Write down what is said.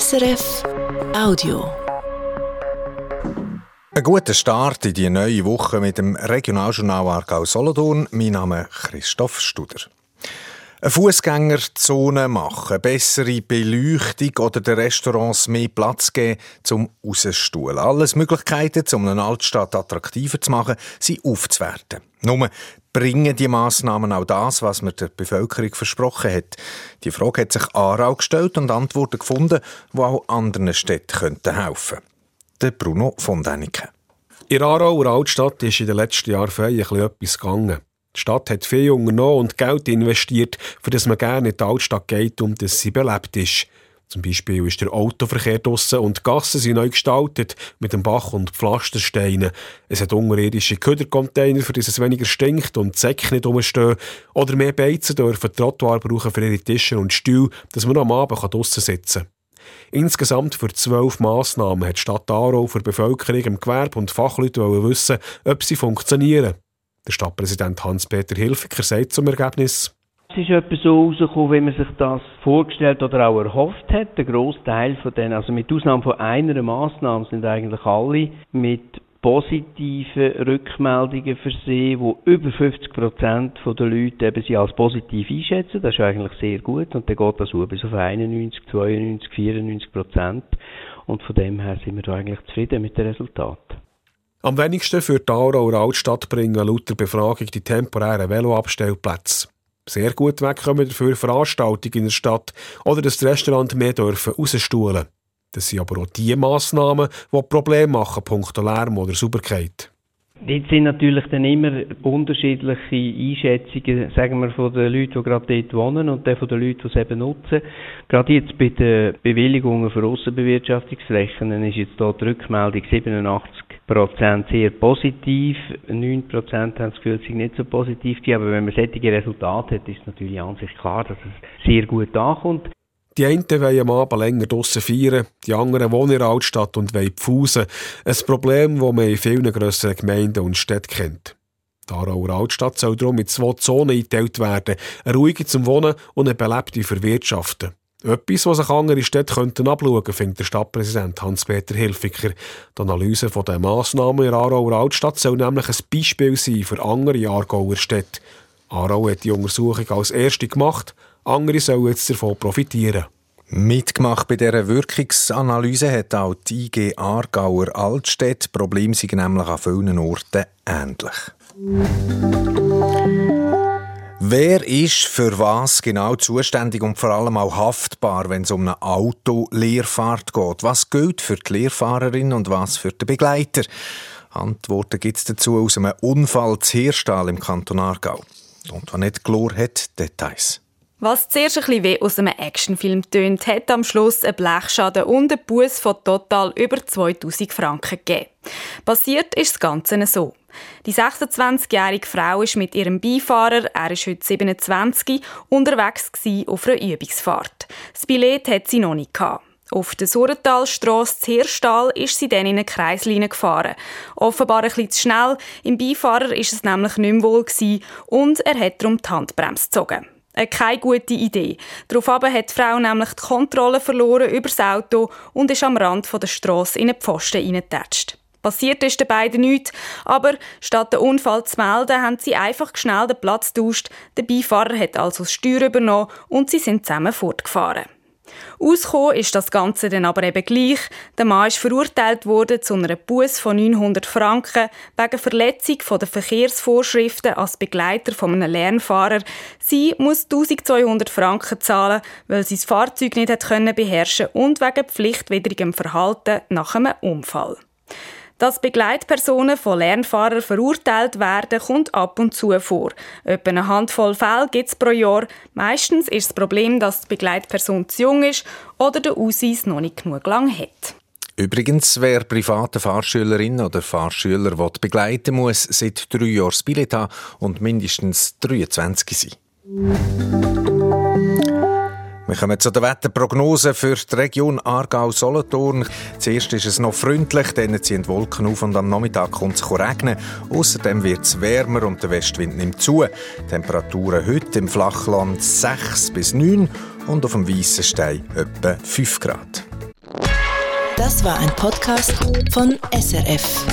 SRF Audio. Ein guter Start in die neue Woche mit dem Regionaljournal Aargau Solothurn. Mein Name ist Christoph Studer. Eine Fußgängerzone machen, bessere Beleuchtung oder den Restaurants mehr Platz geben zum Rausstuhlen. Alles Möglichkeiten, um eine Altstadt attraktiver zu machen, sie aufzuwerten. Nur bringen die Massnahmen auch das, was man der Bevölkerung versprochen hat? Die Frage hat sich Aarau gestellt und Antworten gefunden, die auch anderen Städten helfen könnten. Der Bruno von Däniken. In Aarauer Altstadt ist in den letzten Jahren etwas gegangen. Die Stadt hat viel unternommen und Geld investiert, für das man gerne in die Altstadt geht und dass sie belebt ist. Zum Beispiel ist der Autoverkehr draussen und die Gassen sind neu gestaltet mit dem Bach und Pflastersteinen. Es hat unterirdische Ködercontainer, für die es weniger stinkt und Säcke nicht rumstehen. Oder mehr Beizen dürfen Trottoir brauchen für ihre Tische und Stühle, dass man am Abend draussen sitzen kann. Insgesamt für zwölf Massnahmen hat die Stadt Aarau für Bevölkerung, im Gewerbe und Fachleute wissen, ob sie funktionieren. Der Stadtpräsident Hans-Peter Hilfiger sagt zum Ergebnis, es ist etwas so rausgekommen, wie man sich das vorgestellt oder auch erhofft hat. Der Großteil von denen, also mit Ausnahme von einer Maßnahme, sind eigentlich alle mit positiven Rückmeldungen versehen, wo über 50 Prozent der Leute eben sie als positiv einschätzen. Das ist eigentlich sehr gut und dann geht das bis auf 91, 92, 94 Prozent. Und von dem her sind wir da eigentlich zufrieden mit dem Resultat. Am wenigsten für die Aarauer Altstadt bringen laut Befragung die temporären Veloabstellplätze. Sehr gut wegkommen dafür Veranstaltungen in der Stadt oder das Restaurant mehr dürfen rausstuhlen. Das sind aber auch die Massnahmen, die Probleme machen, punkto Lärm oder Sauberkeit. Dort sind natürlich dann immer unterschiedliche Einschätzungen, sagen wir, von den Leuten, die gerade dort wohnen und dann von den Leuten, die es eben nutzen. Gerade jetzt bei den Bewilligungen für Aussenbewirtschaftungsflächen ist jetzt hier die Rückmeldung 87 Prozent sehr positiv, 9 Prozent haben das Gefühl, es sei nicht so positiv. Aber wenn man solche Resultate hat, ist natürlich an sich klar, dass es sehr gut ankommt. Die einen wollen am Abend länger draussen feiern, die anderen wohnen in der Altstadt und wollen pfusen. Ein Problem, das man in vielen grösseren Gemeinden und Städten kennt. Die Aarauer Altstadt soll darum in zwei Zonen eingeteilt werden. Eine ruhige zum Wohnen und eine belebte für Wirtschaften. Etwas, was sich andere Städte könnten abschauen könnten, findet der Stadtpräsident Hans-Peter Hilfiger. Die Analyse der Massnahmen in Aarauer Altstadt soll nämlich ein Beispiel sein für andere Aargauer Städte. Aarau hat die Untersuchung als erste gemacht, andere sollen jetzt davon profitieren. Mitgemacht bei dieser Wirkungsanalyse hat auch die IG Aargauer Altstädt. Problem sind nämlich an vielen Orten ähnlich. Wer ist für was genau zuständig und vor allem auch haftbar, wenn es um eine Autoleerfahrt geht? Was gilt für die Lehrfahrerin und was für den Begleiter? Antworten gibt es dazu aus einem Unfall zu Hirstahl im Kanton Aargau. Und nicht Glor hat Details. Was zuerst ein bisschen wie aus einem Actionfilm tönt, hat am Schluss einen Blechschaden und einen Bus von total über 2000 Franken gegeben. Passiert ist das Ganze so. Die 26-jährige Frau ist mit ihrem Beifahrer, er ist heute 27, unterwegs auf einer Übungsfahrt. Das Billett hat sie noch nicht gehabt. Auf der Surrentalstrasse zu Hirstall ist sie dann in eine Kreislinie gefahren. Offenbar ein bisschen zu schnell. Im Beifahrer ist es nämlich nicht mehr wohl gewesen und er hat darum die Handbremse gezogen. Äh, keine gute Idee. Daraufhin hat die Frau nämlich die Kontrolle verloren über das Auto und ist am Rand der Straße in einen Pfosten hineingetatscht. Passiert ist den beiden nichts, aber statt den Unfall zu melden, haben sie einfach schnell den Platz getauscht. Der Beifahrer hat also das Steuer übernommen und sie sind zusammen fortgefahren. Ausgekommen ist das Ganze dann aber eben gleich. Der Mann ist verurteilt worden zu einer Buß von 900 Franken wegen Verletzung der Verkehrsvorschriften als Begleiter von einem Lernfahrer. Sie muss 1200 Franken zahlen, weil sie das Fahrzeug nicht beherrschen konnte und wegen pflichtwidrigem Verhalten nach einem Unfall. Dass Begleitpersonen von Lernfahrern verurteilt werden, kommt ab und zu vor. Etwa eine Handvoll Fälle gibt es pro Jahr. Meistens ist das Problem, dass die Begleitperson zu jung ist oder der Ausweis noch nicht genug lang hat. Übrigens, wer private Fahrschülerin oder Fahrschüler begleiten muss, seit drei Jahren das Billett haben und mindestens 23 sein. Wir kommen zu der Wetterprognose für die Region Aargau-Solothurn. Zuerst ist es noch freundlich, dann ziehen die Wolken auf und am Nachmittag kommt es regnen. Außerdem wird es wärmer und der Westwind nimmt zu. Temperaturen heute im Flachland 6 bis 9 und auf dem Weissen Stein etwa 5 Grad. Das war ein Podcast von SRF.